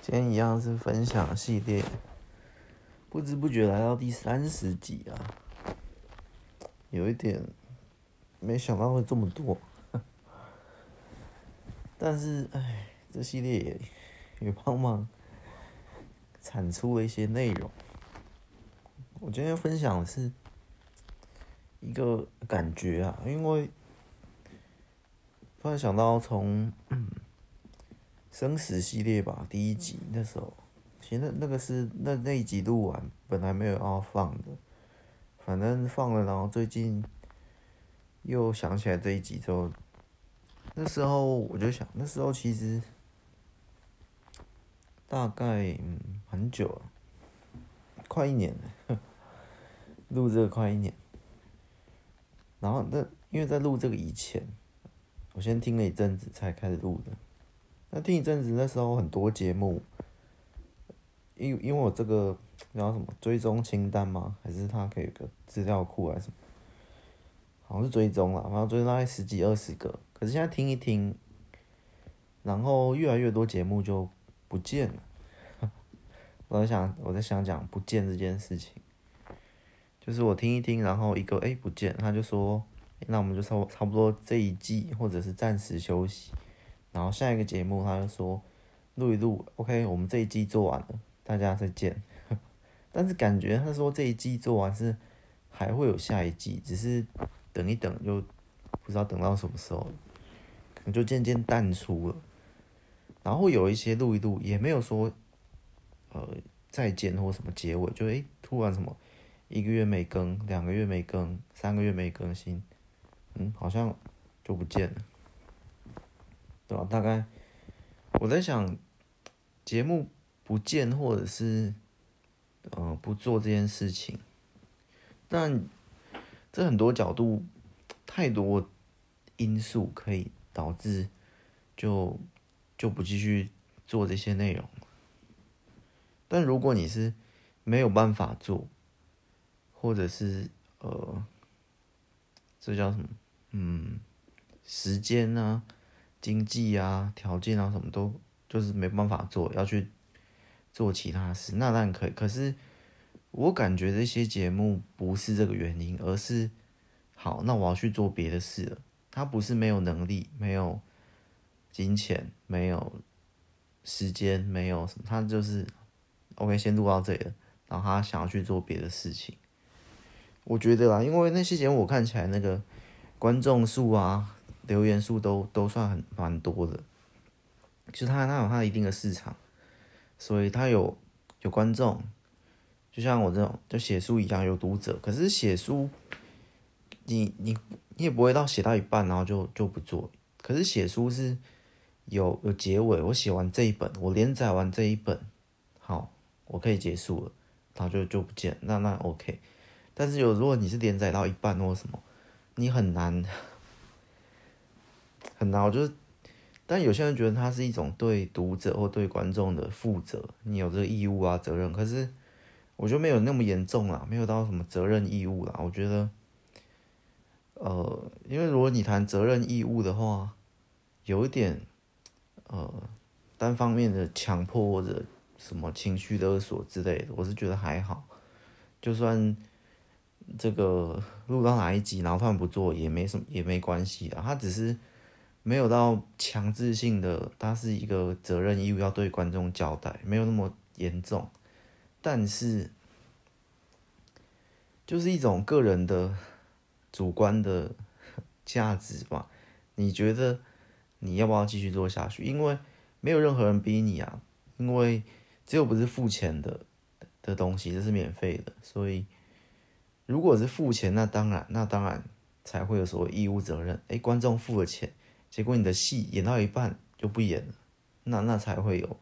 今天一样是分享系列，不知不觉来到第三十集啊，有一点没想到会这么多，但是哎，这系列也也帮忙产出了一些内容。我今天分享的是一个感觉啊，因为突然想到从。生死系列吧，第一集那时候，其实那那个是那那一集录完，本来没有要放的，反正放了，然后最近又想起来这一集之后，那时候我就想，那时候其实大概嗯很久了，快一年了，录这个快一年，然后那因为在录这个以前，我先听了一阵子才开始录的。那听一阵子，那时候很多节目，因因为我这个叫什么追踪清单吗？还是它可以有个资料库还是什么？好像是追踪了，然后追踪大概十几二十个。可是现在听一听，然后越来越多节目就不见了。我在想，我在想讲不见这件事情，就是我听一听，然后一个哎、不见，他就说，那我们就差差不多这一季，或者是暂时休息。然后下一个节目，他就说录一录，OK，我们这一季做完了，大家再见。但是感觉他说这一季做完是还会有下一季，只是等一等就不知道等到什么时候，可能就渐渐淡出了。然后有一些录一录也没有说呃再见或什么结尾，就诶突然什么一个月没更，两个月没更，三个月没更新，嗯，好像就不见了。对吧？大概我在想，节目不见或者是呃不做这件事情，但这很多角度太多因素可以导致就就不继续做这些内容。但如果你是没有办法做，或者是呃这叫什么？嗯，时间呢？经济啊，条件啊，什么都就是没办法做，要去做其他事，那当然可以。可是我感觉这些节目不是这个原因，而是好，那我要去做别的事了。他不是没有能力，没有金钱，没有时间，没有什么，他就是 OK，先录到这里了，然后他想要去做别的事情。我觉得啊，因为那些节目我看起来那个观众数啊。留言数都都算很蛮多的，就是他他有他一定的市场，所以他有有观众，就像我这种就写书一样有读者。可是写书，你你你也不会到写到一半然后就就不做。可是写书是有有结尾，我写完这一本，我连载完这一本，好，我可以结束了，然后就就不见，那那 OK。但是有如果你是连载到一半或什么，你很难。很难，我就是，但有些人觉得它是一种对读者或对观众的负责，你有这个义务啊责任。可是我觉得没有那么严重啦，没有到什么责任义务啦。我觉得，呃，因为如果你谈责任义务的话，有一点，呃，单方面的强迫或者什么情绪勒索之类的，我是觉得还好。就算这个录到哪一集，然后他们不做，也没什么，也没关系的。他只是。没有到强制性的，它是一个责任义务要对观众交代，没有那么严重，但是就是一种个人的主观的价值吧。你觉得你要不要继续做下去？因为没有任何人逼你啊，因为只有不是付钱的的东西，这是免费的，所以如果是付钱，那当然，那当然才会有所谓义务责任。诶，观众付了钱。结果你的戏演到一半就不演了，那那才会有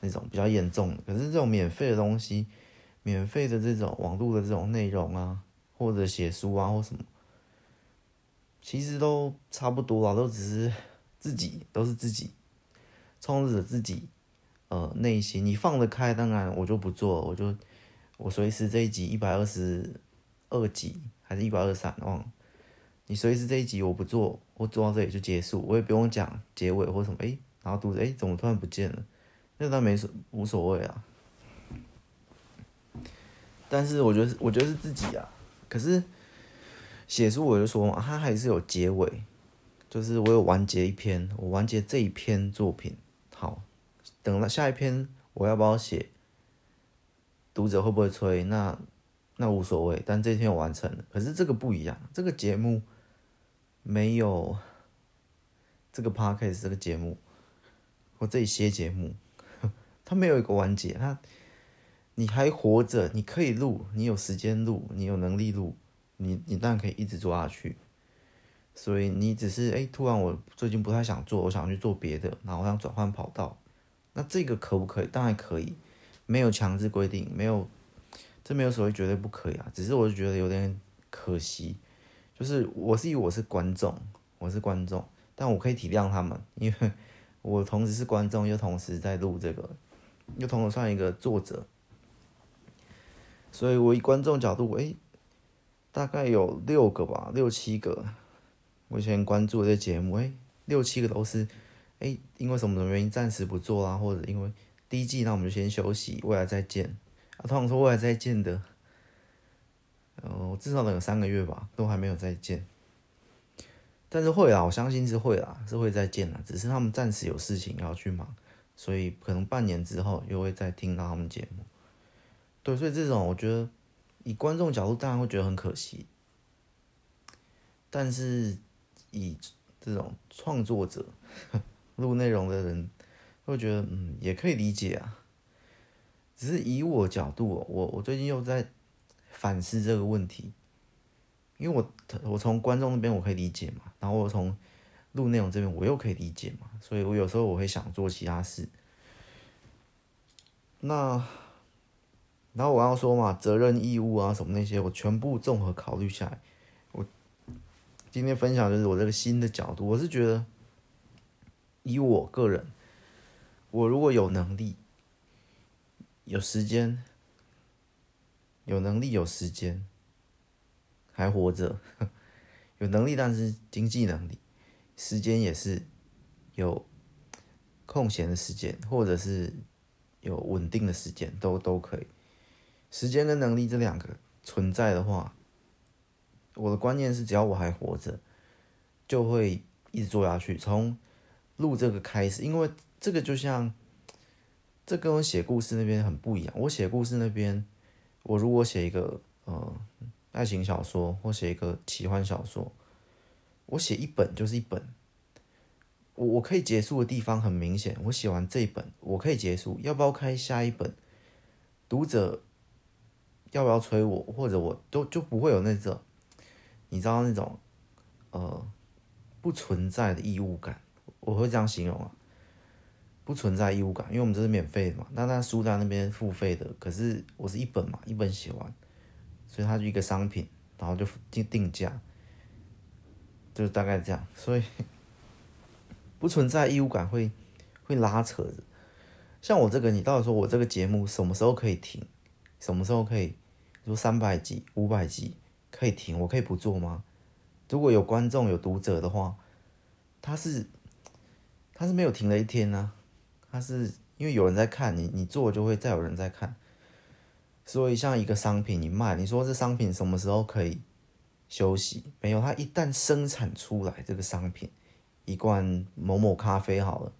那种比较严重的。可是这种免费的东西，免费的这种网络的这种内容啊，或者写书啊或什么，其实都差不多啊，都只是自己都是自己创作者自己呃内心，你放得开，当然我就不做，我就我随时这一集一百二十二集还是一百二十三忘了。你随时这一集我不做，我做到这里就结束，我也不用讲结尾或什么。诶，然后读者哎怎么突然不见了？那倒没所无所谓啊。但是我觉得我觉得是自己啊，可是写书我就说嘛，它还是有结尾，就是我有完结一篇，我完结这一篇作品，好，等了下一篇我要不要写？读者会不会催？那那无所谓，但这篇我完成了。可是这个不一样，这个节目没有这个 podcast 这个节目或这些节目，它没有一个完结，它。你还活着，你可以录，你有时间录，你有能力录，你你当然可以一直做下去。所以你只是哎，突然我最近不太想做，我想去做别的，然后我想转换跑道，那这个可不可以？当然可以，没有强制规定，没有，这没有所谓绝对不可以啊。只是我就觉得有点可惜，就是我是以我是观众，我是观众，但我可以体谅他们，因为 我同时是观众，又同时在录这个，又同时算一个作者。所以，我以观众角度，哎、大概有六个吧，六七个。我以前关注的这节目，哎、六七个都是，哎、因为什么什么原因暂时不做啦，或者因为第一季，那我们就先休息，未来再见。啊，通常说未来再见的，呃，至少能有三个月吧，都还没有再见。但是会啦，我相信是会啦，是会再见啦，只是他们暂时有事情要去忙，所以可能半年之后又会再听到他们节目。对，所以这种我觉得，以观众角度当然会觉得很可惜，但是以这种创作者录内容的人会觉得，嗯，也可以理解啊。只是以我角度，我我最近又在反思这个问题，因为我我从观众那边我可以理解嘛，然后我从录内容这边我又可以理解嘛，所以我有时候我会想做其他事。那。然后我要说嘛，责任义务啊什么那些，我全部综合考虑下来，我今天分享就是我这个新的角度。我是觉得，以我个人，我如果有能力、有时间、有能力、有时间，还活着，有能力但是经济能力，时间也是有空闲的时间，或者是有稳定的时间，都都可以。时间跟能力这两个存在的话，我的观念是，只要我还活着，就会一直做下去。从录这个开始，因为这个就像，这跟我写故事那边很不一样。我写故事那边，我如果写一个呃爱情小说或写一个奇幻小说，我写一本就是一本，我我可以结束的地方很明显。我写完这一本，我可以结束，要不要开下一本？读者。要不要催我，或者我都就不会有那种，你知道那种，呃，不存在的义务感，我会这样形容啊，不存在义务感，因为我们这是免费的嘛，那那书单那边付费的，可是我是一本嘛，一本写完，所以它就一个商品，然后就定定价，就是大概这样，所以 不存在义务感会会拉扯着，像我这个，你到底说我这个节目什么时候可以停，什么时候可以？说三百集、五百集可以停，我可以不做吗？如果有观众、有读者的话，他是他是没有停的一天呢、他是因为有人在看你，你做就会再有人在看。所以像一个商品你卖，你说这商品什么时候可以休息？没有，它一旦生产出来，这个商品一罐某某咖啡好了，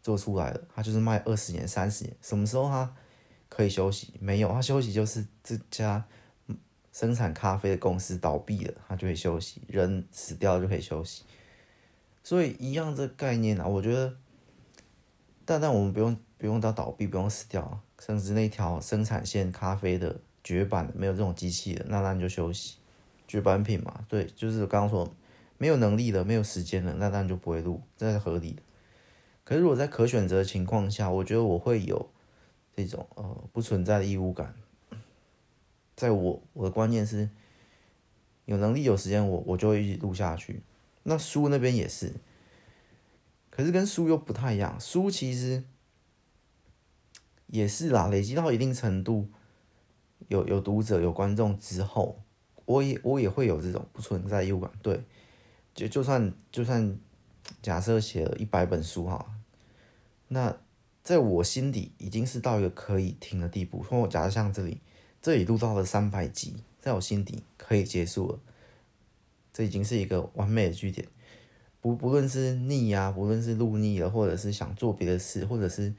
做出来了，它就是卖二十年、三十年，什么时候它？可以休息？没有，他休息就是这家生产咖啡的公司倒闭了，他就可以休息。人死掉就可以休息，所以一样这概念啊，我觉得，但但我们不用不用到倒闭，不用死掉，甚至那条生产线咖啡的绝版没有这种机器的，那那你就休息。绝版品嘛，对，就是刚刚说没有能力了，没有时间了，那那你就不会录，这是合理的。可是如果在可选择的情况下，我觉得我会有。这种呃不存在的义务感，在我我的观念是，有能力有时间我我就会一直录下去。那书那边也是，可是跟书又不太一样。书其实也是啦，累积到一定程度，有有读者有观众之后，我也我也会有这种不存在义务感。对，就就算就算假设写了一百本书哈，那在我心底已经是到一个可以停的地步。说我假设像这里，这里录到了三百集，在我心底可以结束了，这已经是一个完美的句点。不不论是腻呀、啊，不论是路腻了，或者是想做别的事，或者是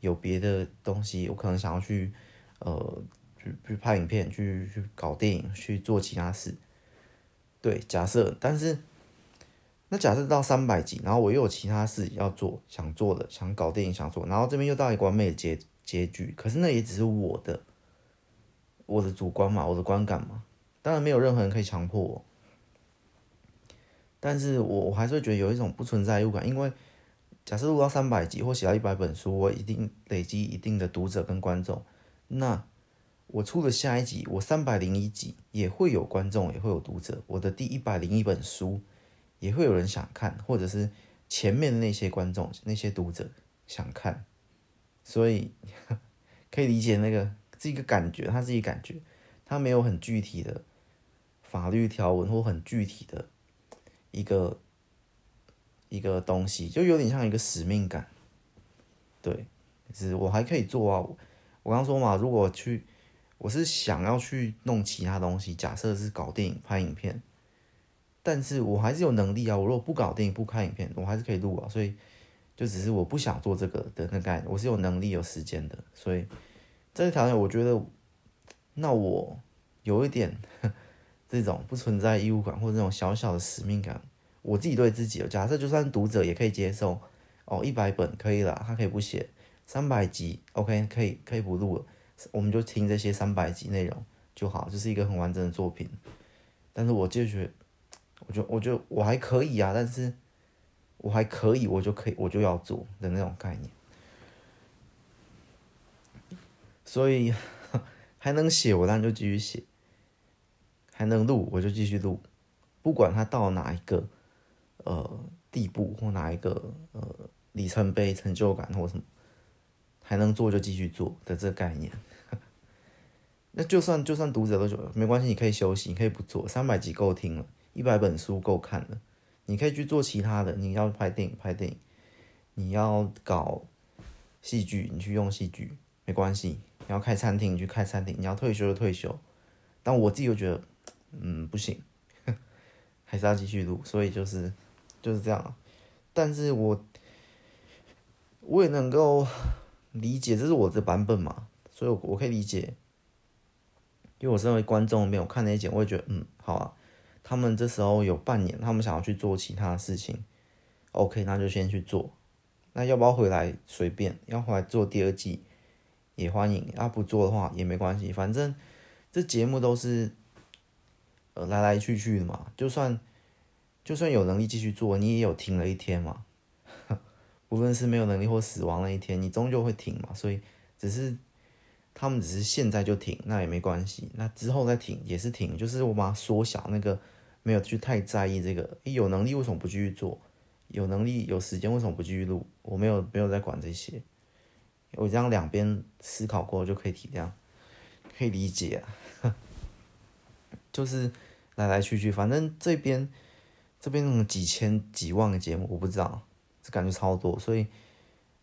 有别的东西，我可能想要去，呃，去去拍影片，去去搞电影，去做其他事。对，假设，但是那假设到三百集，然后我又有其他事要做，想做的，想搞电影，想做，然后这边又到一个完美的结结局，可是那也只是我的，我的主观嘛，我的观感嘛，当然没有任何人可以强迫我。但是我我还是觉得有一种不存在物感，因为假设录到三百集或写到一百本书，我一定累积一定的读者跟观众，那我出了下一集，我三百零一集也会有观众，也会有读者，我的第一百零一本书也会有人想看，或者是前面的那些观众、那些读者想看，所以 可以理解那个是一个感觉，它是一个感觉，它没有很具体的法律条文或很具体的。一个一个东西，就有点像一个使命感，对，是我还可以做啊。我刚说嘛，如果去，我是想要去弄其他东西，假设是搞电影、拍影片，但是我还是有能力啊。我如果不搞电影、不拍影片，我还是可以录啊。所以，就只是我不想做这个的那概念，我是有能力、有时间的。所以，这个条件，我觉得，那我有一点。这种不存在义务感或者这种小小的使命感，我自己对自己的假设，就算读者也可以接受哦，一百本可以了，他可以不写，三百集 OK 可以可以不录了，我们就听这些三百集内容就好，就是一个很完整的作品。但是我就觉得，我就我就我还可以啊，但是我还可以，我就可以我就要做的那种概念，所以 还能写，我当然就继续写。还能录，我就继续录，不管它到哪一个呃地步或哪一个呃里程碑、成就感或什么，还能做就继续做的这个概念。那就算就算读者都觉得没关系，你可以休息，你可以不做，三百集够听了，一百本书够看了，你可以去做其他的。你要拍电影拍电影，你要搞戏剧，你去用戏剧没关系。你要开餐厅，你去开餐厅。你要退休就退休。但我自己又觉得。嗯，不行，还是要继续录，所以就是就是这样。但是我我也能够理解，这是我的版本嘛，所以我我可以理解。因为我身为观众，没有看那一集，我也觉得嗯，好啊。他们这时候有半年，他们想要去做其他事情，OK，那就先去做。那要不要回来随便，要回来做第二季也欢迎。啊不做的话也没关系，反正这节目都是。来来去去的嘛，就算就算有能力继续做，你也有停了一天嘛。无论是没有能力或死亡那一天，你终究会停嘛。所以只是他们只是现在就停，那也没关系。那之后再停也是停，就是我把它缩小那个，没有去太在意这个。有能力为什么不继续做？有能力有时间为什么不继续录？我没有没有在管这些。我这样两边思考过就可以体谅，可以理解啊。就是。来来去去，反正这边这边那种几千几万个节目，我不知道，这感觉超多，所以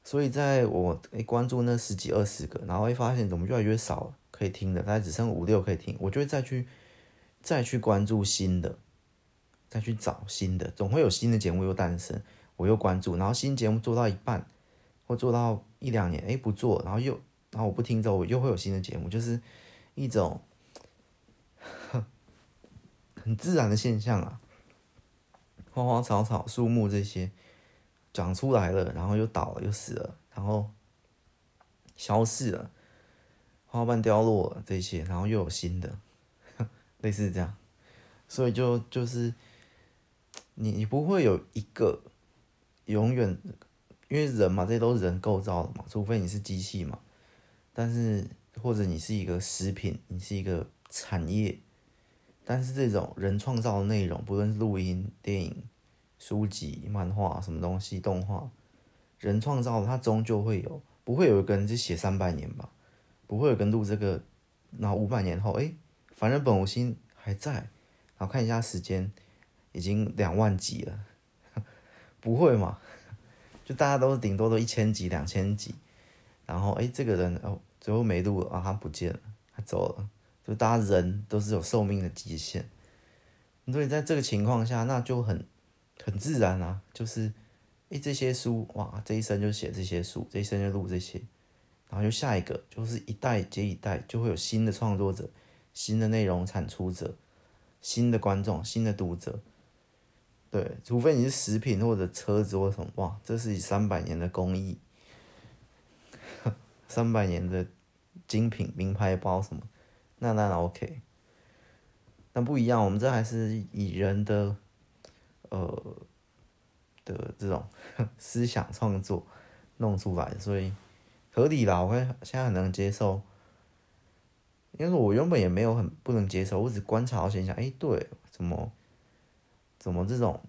所以在我诶关注那十几二十个，然后会发现怎么越来越少可以听的，大概只剩五六可以听，我就会再去再去关注新的，再去找新的，总会有新的节目又诞生，我又关注，然后新节目做到一半或做到一两年，诶不做，然后又然后我不听之后，我又会有新的节目，就是一种。很自然的现象啊，花花草草、树木这些长出来了，然后又倒了，又死了，然后消逝了，花瓣凋落了这些，然后又有新的，类似这样，所以就就是你你不会有一个永远，因为人嘛，这些都是人构造的嘛，除非你是机器嘛，但是或者你是一个食品，你是一个产业。但是这种人创造的内容，不论是录音、电影、书籍、漫画什么东西、动画，人创造的，它终究会有，不会有一个人是写三百年吧？不会有跟录这个，然后五百年后，哎，反正本无心还在，然后看一下时间，已经两万集了，不会嘛？就大家都是顶多都一千集、两千集，然后哎，这个人哦，最后没录了啊，他不见了，他走了，就大家人都是有寿命的极限，所以在这个情况下，那就很很自然啊，就是哎，这些书哇，这一生就写这些书，这一生就录这些，然后就下一个，就是一代接一代，就会有新的创作者、新的内容产出者、新的观众、新的读者。对，除非你是食品或者车子或什么，哇，这是以三百年的工艺，三百年的精品名牌包什么，那那 OK，但不一样，我们这还是以人的，呃的这种思想创作弄出来，所以合理啦，我会现在很能接受，因为我原本也没有很不能接受，我只观察到现象，哎，对，怎么？怎么这种，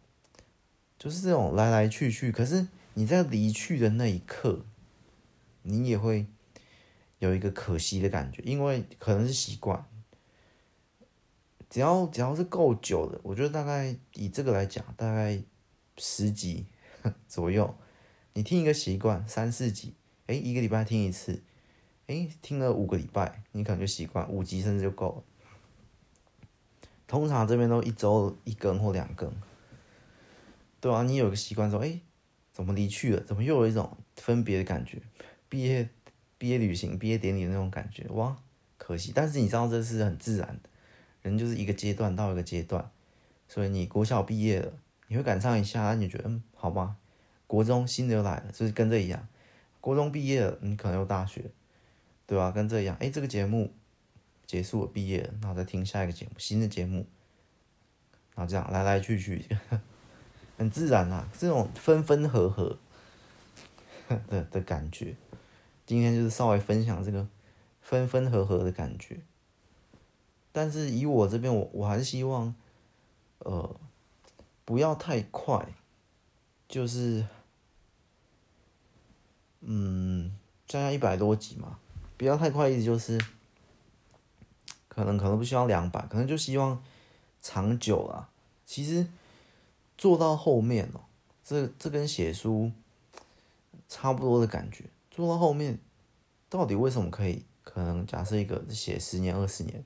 就是这种来来去去，可是你在离去的那一刻，你也会有一个可惜的感觉，因为可能是习惯。只要只要是够久的，我觉得大概以这个来讲，大概十集 左右，你听一个习惯三四集，哎，一个礼拜听一次，哎，听了五个礼拜，你可能就习惯，五集甚至就够了。通常这边都一周一更或两更，对啊，你有个习惯说，哎，怎么离去了？怎么又有一种分别的感觉？毕业毕业旅行、毕业典礼的那种感觉，哇，可惜。但是你知道这是很自然的，人就是一个阶段到一个阶段，所以你国小毕业了，你会感伤一下，那你觉得嗯，好吧。国中新的又来了，就是跟这一样，国中毕业了，你可能有大学，对吧？跟这一样，哎，这个节目。结束了，毕业了，然后再听下一个节目，新的节目，然后这样来来去去，很自然啊，这种分分合合 的的感觉。今天就是稍微分享这个分分合合的感觉。但是以我这边，我我还是希望，呃，不要太快，就是，嗯，加加一百多集嘛，不要太快，意思就是。可能可能不希望两百，可能就希望长久啊。其实做到后面哦，这这跟写书差不多的感觉。做到后面，到底为什么可以？可能假设一个写十年、二十年，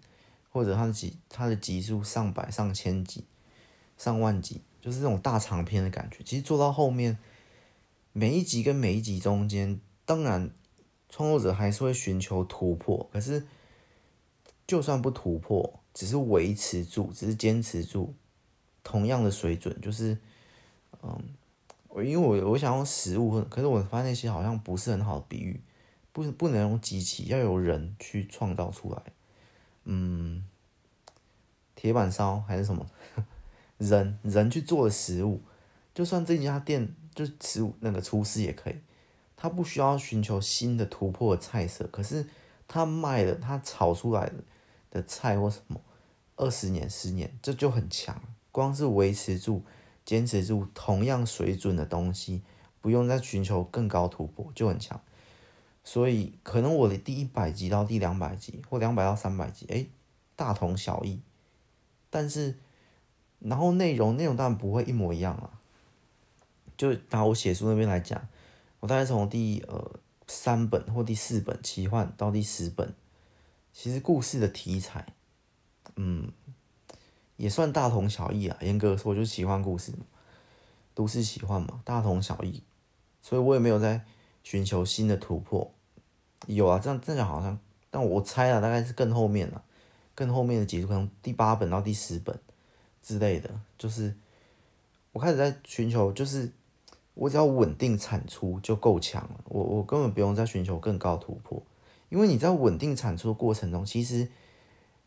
或者他的集他的集数上百、上千集、上万集，就是这种大长篇的感觉。其实做到后面，每一集跟每一集中间，当然创作者还是会寻求突破，可是。就算不突破，只是维持住，只是坚持住同样的水准，就是，嗯，我因为我我想用食物，可是我发现那些好像不是很好的比喻，不不能用机器，要有人去创造出来，嗯，铁板烧还是什么，人人去做的食物，就算这家店就是食物那个厨师也可以，他不需要寻求新的突破的菜色，可是他卖的，他炒出来的。的菜或什么，二十年、十年，这就很强。光是维持住、坚持住同样水准的东西，不用再寻求更高突破，就很强。所以，可能我的第一百集到第两百集，或两百到三百集，哎，大同小异。但是，然后内容内容当然不会一模一样啊。就拿我写书那边来讲，我大概从第呃三本或第四本奇幻到第十本。其实故事的题材，嗯，也算大同小异啊。严格说，就是奇幻故事嘛，都市奇幻嘛，大同小异。所以我也没有在寻求新的突破。有啊，这样这样好像，但我猜啊，大概是更后面了，更后面的几集，可能第八本到第十本之类的。就是我开始在寻求，就是我只要稳定产出就够强了。我我根本不用再寻求更高突破。因为你在稳定产出的过程中，其实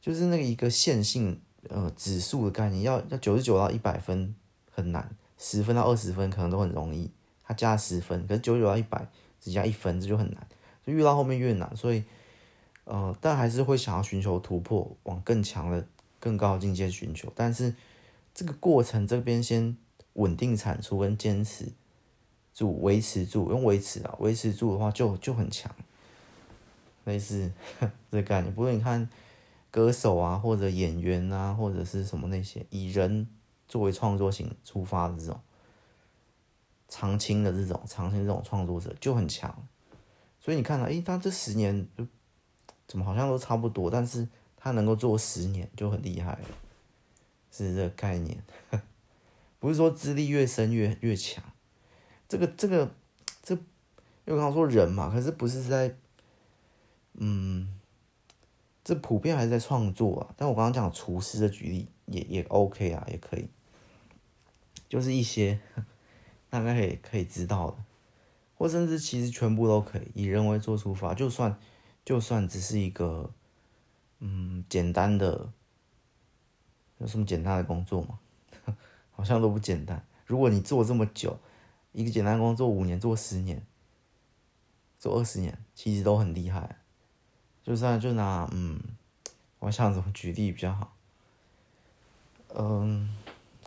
就是那个一个线性呃指数的概念，要要九十九到一百分很难，十分到二十分可能都很容易，它加十分，可是九十九到一百只加一分，这就很难，就越到后面越难，所以呃，但还是会想要寻求突破，往更强的、更高的境界寻求，但是这个过程这边先稳定产出跟坚持住、维持住，用维持啊，维持住的话就就很强。类似 这个概念，不过你看歌手啊，或者演员啊，或者是什么那些以人作为创作型出发的这种，长青的这种长青这种创作者就很强。所以你看到，诶，他这十年怎么好像都差不多，但是他能够做十年就很厉害了，是这个概念。不是说资历越深越越强，这个这个这，因为刚刚说人嘛，可是不是在，嗯。这普遍还是在创作啊，但我刚刚讲厨师的举例也也 OK 啊，也可以，就是一些大概可以可以知道的，或甚至其实全部都可以以人为做出发，就算就算只是一个嗯简单的，有什么简单的工作吗？好像都不简单。如果你做这么久，一个简单工作五年，做十年，做二十年，其实都很厉害。就算就拿嗯，我想怎么举例比较好？嗯，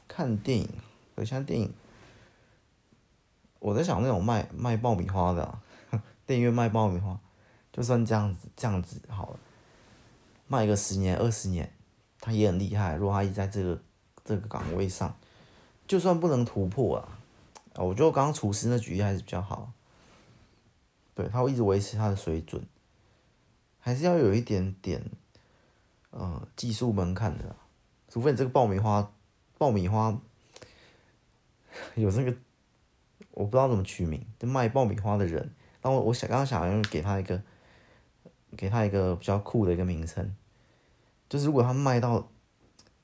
看电影，有像电影，我在想那种卖卖爆米花的，啊，电影院卖爆米花，就算这样子这样子好了，卖个十年二十年，他也很厉害。如果他一直在这个这个岗位上，就算不能突破啊，我觉得刚刚厨师那举例还是比较好。对，他会一直维持他的水准。还是要有一点点，呃，技术门槛的，除非你这个爆米花，爆米花 有这个，我不知道怎么取名，就卖爆米花的人。但我我想刚刚想要给他一个，给他一个比较酷的一个名称，就是如果他卖到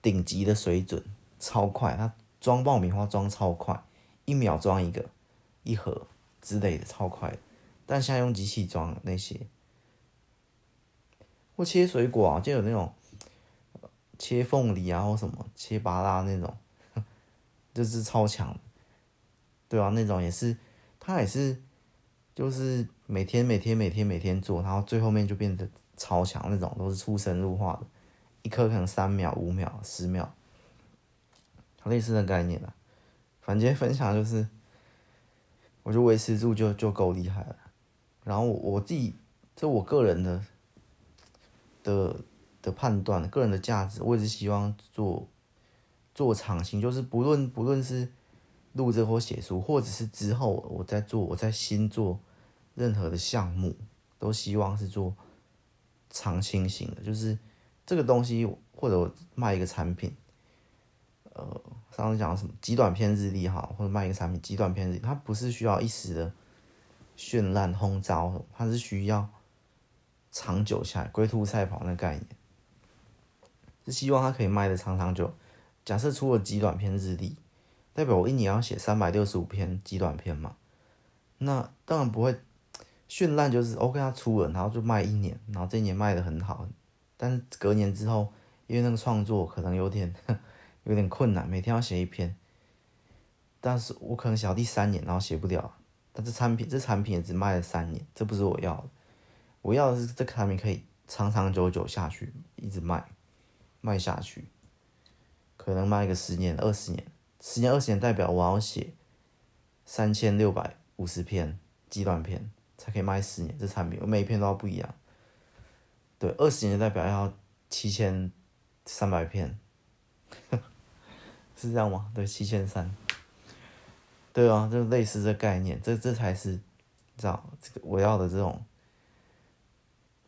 顶级的水准，超快，他装爆米花装超快，一秒装一个一盒之类的，超快。但现在用机器装那些。或切水果啊，就有那种切凤梨啊，或什么切芭拉那种，就是超强，对啊，那种也是，他也是，就是每天每天每天每天做，然后最后面就变得超强那种，都是出神入化的，一颗可能三秒、五秒、十秒，类似的概念啊。反正分享就是，我就维持住就就够厉害了。然后我，我自己，这我个人的。的的判断，个人的价值，我也是希望做做长青，就是不论不论是录制或写书，或者是之后我在做我在新做任何的项目，都希望是做长青型的，就是这个东西或者我卖一个产品，呃，上次讲什么极短篇日历哈，或者卖一个产品极短篇日历，它不是需要一时的绚烂轰炸，它是需要。长久下来，龟兔赛跑那概念，是希望它可以卖得长长久。假设出了极短篇日历，代表我一年要写三百六十五篇极短篇嘛？那当然不会绚烂，就是 OK，它出了，然后就卖一年，然后这一年卖得很好。但是隔年之后，因为那个创作可能有点 有点困难，每天要写一篇，但是我可能写到第三年，然后写不了。但这产品这产品也只卖了三年，这不是我要的。我要的是这个产品可以长长久久下去，一直卖，卖下去，可能卖个十年、二十年，十年、二十年代表我要写三千六百五十篇极短篇才可以卖十年。这产品我每一篇都要不一样。对，二十年代表要七千三百篇，是这样吗？对，七千三。对啊，就类似这概念，这这才是，知道这个我要的这种。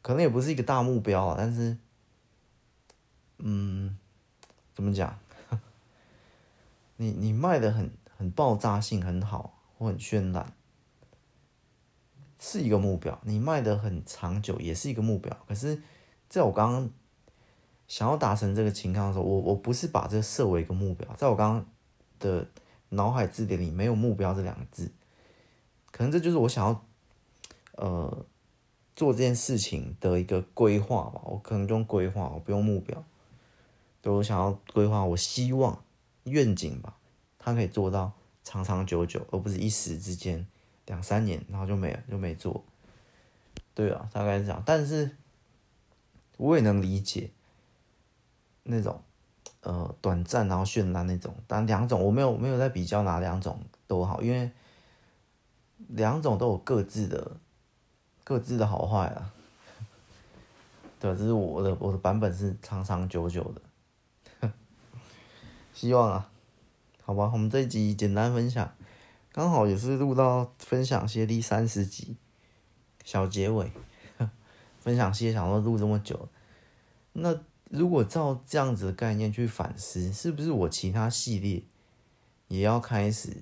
可能也不是一个大目标啊，但是，嗯，怎么讲？你你卖的很很爆炸性很好，或很绚烂，是一个目标。你卖的很长久，也是一个目标。可是，在我刚刚想要达成这个情况的时候，我我不是把这个设为一个目标。在我刚刚的脑海字典里没有“目标”这两个字，可能这就是我想要，呃。做这件事情的一个规划吧，我可能用规划，我不用目标。对，我想要规划，我希望愿景吧，它可以做到长长久久，而不是一时之间两三年，然后就没了，就没做。对啊，大概是这样。但是我也能理解那种呃短暂然后绚烂那种，但两种我没有没有在比较哪两种都好，因为两种都有各自的。各自的好坏啊，对，这是我的我的版本是长长久久的，希望啊，好吧，我们这一集简单分享，刚好也是录到分享系列第三十集，小结尾。分享系列想说录这么久，那如果照这样子的概念去反思，是不是我其他系列也要开始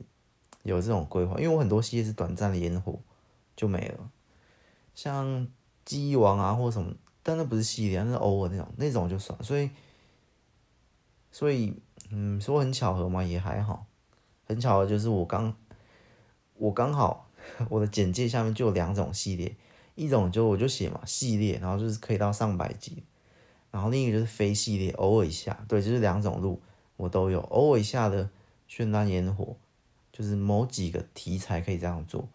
有这种规划？因为我很多系列是短暂的烟火就没了，像记忆王啊或什么，但那不是系列，那是偶尔那种，那种就算。所以，所以，嗯，说很巧合嘛，也还好。很巧合就是我刚，我刚好 我的简介下面就有两种系列。一种就我就写嘛系列，然后就是可以到上百集，然后另一个就是非系列，偶尔一下，对，就是两种路我都有，偶尔一下的绚烂烟火，就是某几个题材可以这样做，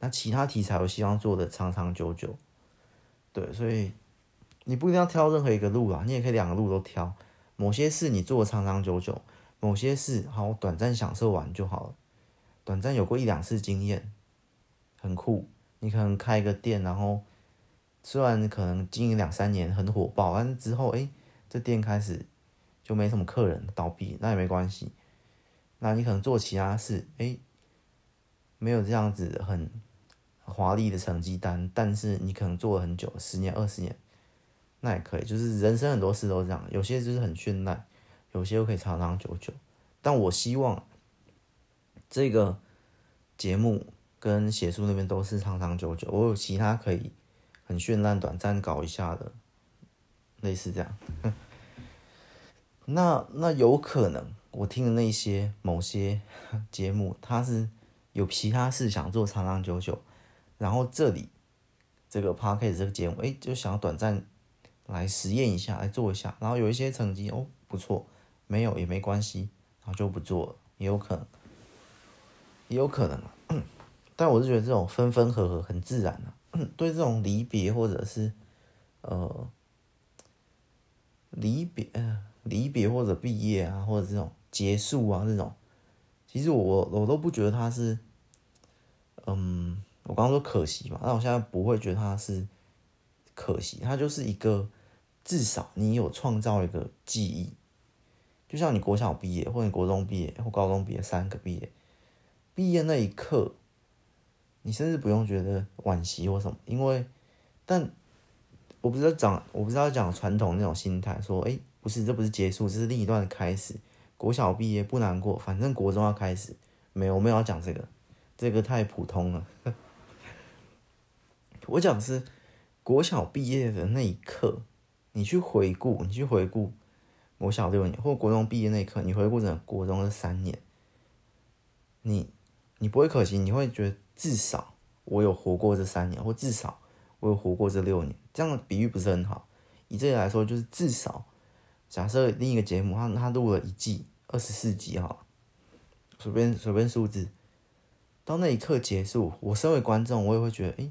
那其他题材我希望做的长长久久，对，所以你不一定要挑任何一个路啊，你也可以两个路都挑，某些事你做的长长久久，某些事好短暂享受完就好了，短暂有过一两次经验，很酷。你可能开一个店，然后虽然可能经营两三年很火爆，但是之后哎，这店开始就没什么客人，倒闭，那也没关系。那你可能做其他事，哎，没有这样子很华丽的成绩单，但是你可能做了很久，十年、二十年，那也可以。就是人生很多事都是这样，有些就是很绚烂，有些又可以长长久久。但我希望这个节目。跟写书那边都是长长久久，我有其他可以很绚烂、短暂搞一下的，类似这样。那那有可能我听的那些某些 节目，它是有其他事想做长长久久，然后这里这个 Podcast 这个节目，哎，就想要短暂来实验一下，来做一下，然后有一些成绩哦不错，没有也没关系，然后就不做了，也有可能，也有可能啊。但我是觉得这种分分合合很自然啊，对这种离别或者是呃离别离别或者毕业啊，或者这种结束啊这种，其实我我都不觉得它是，嗯，我刚刚说可惜嘛，那我现在不会觉得它是可惜，它就是一个至少你有创造一个记忆，就像你国小毕业或者你国中毕业或高中毕业三个毕业，毕业那一刻。你甚至不用觉得惋惜或什么，因为，但我不知道讲，我不知道讲传统那种心态，说，哎，不是，这不是结束，这是另一段开始。国小毕业不难过，反正国中要开始。没有，我没有要讲这个，这个太普通了。我讲是国小毕业的那一刻，你去回顾，你去回顾国小六年，或国中毕业那一刻，你回顾整个国中的三年，你你不会可惜，你会觉得。至少我有活过这三年，或至少我有活过这六年。这样的比喻不是很好。以这个来说，就是至少假设另一个节目，他他录了一季二十四集哈，随便随便数字，到那一刻结束，我身为观众，我也会觉得，哎，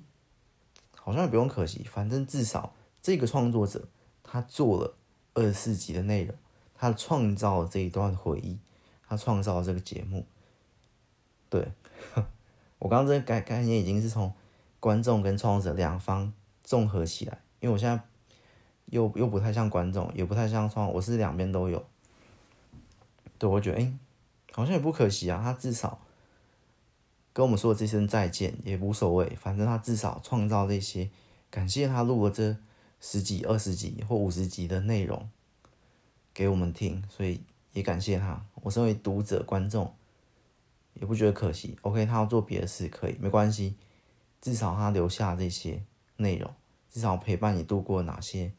好像也不用可惜，反正至少这个创作者他做了二十四集的内容，他创造了这一段回忆，他创造了这个节目，对。我刚刚这个概概念已经是从观众跟创作者两方综合起来，因为我现在又又不太像观众，也不太像创，我是两边都有。对，我觉得哎、好像也不可惜啊，他至少跟我们说这声再见也无所谓，反正他至少创造这些，感谢他录了这十几、二十集或五十集的内容给我们听，所以也感谢他。我身为读者、观众。也不觉得可惜，OK，他要做别的事可以，没关系，至少他留下这些内容，至少陪伴你度过哪些，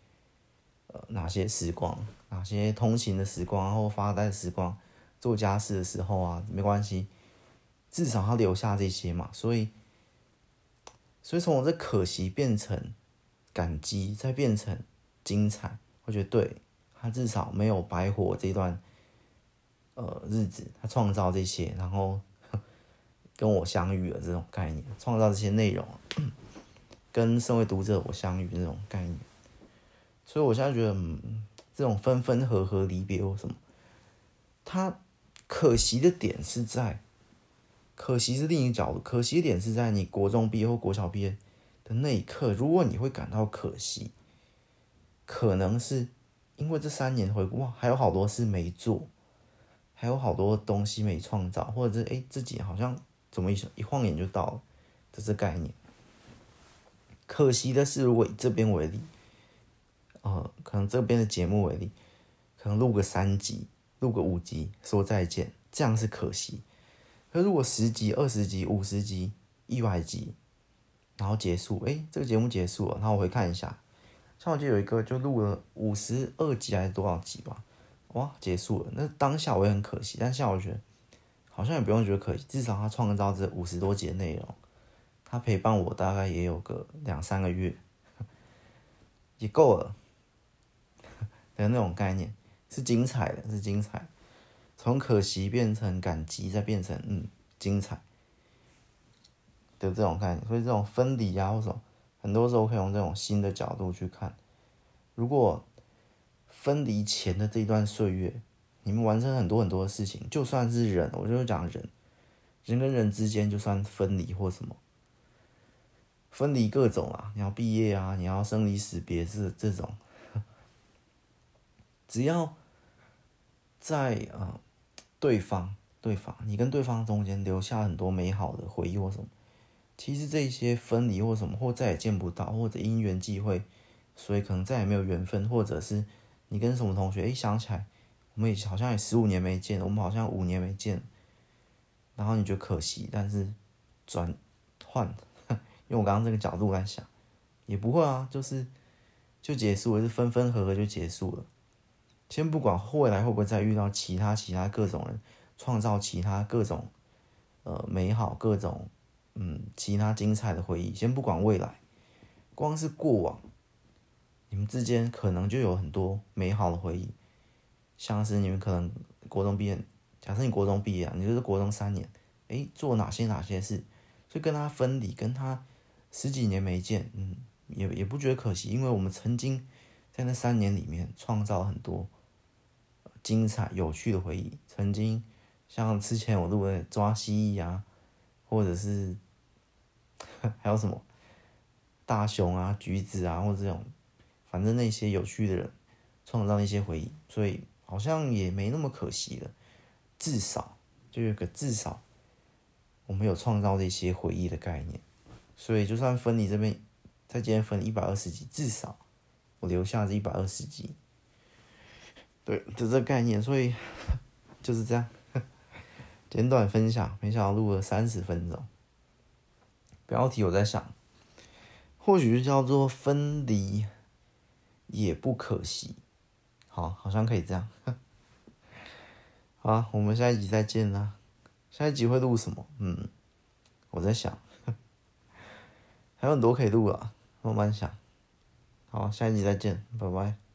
呃，哪些时光，哪些通勤的时光，然后发呆的时光，做家事的时候啊，没关系，至少他留下这些嘛，所以，所以从我这可惜变成感激，再变成精彩，我觉得对，他至少没有白活这段，呃，日子，他创造这些，然后。跟我相遇了这种概念，创造这些内容，跟身为读者我相遇这种概念，所以我现在觉得，嗯，这种分分合合离别或什么，他可惜的点是在，可惜是另一角度，可惜的点是在你国中毕业或国小毕业的那一刻，如果你会感到可惜，可能是因为这三年回顾，哇，还有好多事没做，还有好多东西没创造，或者是哎自己好像。怎么一一晃眼就到了？这是概念。可惜的是，如果以这边为例，呃，可能这边的节目为例，可能录个三集，录个五集，说再见，这样是可惜。可如果十集、二十集、五十集、一百集，然后结束，哎，这个节目结束了，然后我会看一下，像我记得有一个就录了五十二集还是多少集吧，哇，结束了。那当下我也很可惜，但现在我觉得好像也不用觉得可惜，至少他创造这五十多集的内容。他陪伴我大概也有个两三个月，也够了 的那种概念，是精彩的，是精彩。从可惜变成感激，再变成嗯精彩的这种概念。所以这种分离啊，或者很多时候可以用这种新的角度去看。如果分离前的这一段岁月，你们完成很多很多的事情，就算是人，我就是讲人，人跟人之间就算分离或什么。分离各种啊，你要毕业啊，你要生离死别是这种，只要在啊、呃、对方对方，你跟对方中间留下很多美好的回忆或什么，其实这些分离或什么或再也见不到，或者因缘际会，所以可能再也没有缘分，或者是你跟什么同学哎想起来，我们也好像也十五年没见，我们好像五年没见，然后你觉得可惜，但是转换。用我刚刚这个角度来想，也不会啊，就是就结束了，是分分合合就结束了。先不管未来会不会再遇到其他其他各种人，创造其他各种呃美好各种嗯其他精彩的回忆。先不管未来，光是过往，你们之间可能就有很多美好的回忆，像是你们可能国中毕业，假设你国中毕业啊，你就是国中三年，诶，做哪些哪些事，所以跟他分离，跟他。十几年没见，嗯，也也不觉得可惜，因为我们曾经在那三年里面创造很多精彩、有趣的回忆。曾经像之前我录的抓蜥蜴啊，或者是还有什么大熊啊、橘子啊，或者这种，反正那些有趣的人创造一些回忆，所以好像也没那么可惜了。至少就有个至少，我们有创造这些回忆的概念。所以，就算分离这边，在今天分一百二十集，至少我留下这一百二十集。对，就这个概念。所以就是这样，简短分享。没想到录了三十分钟。标题我在想，或许就叫做分离也不可惜。好，好像可以这样。好，我们下一集再见啦。下一集会录什么？嗯，我在想。还有很多可以录啊，慢慢想。好，下一集再见，拜拜。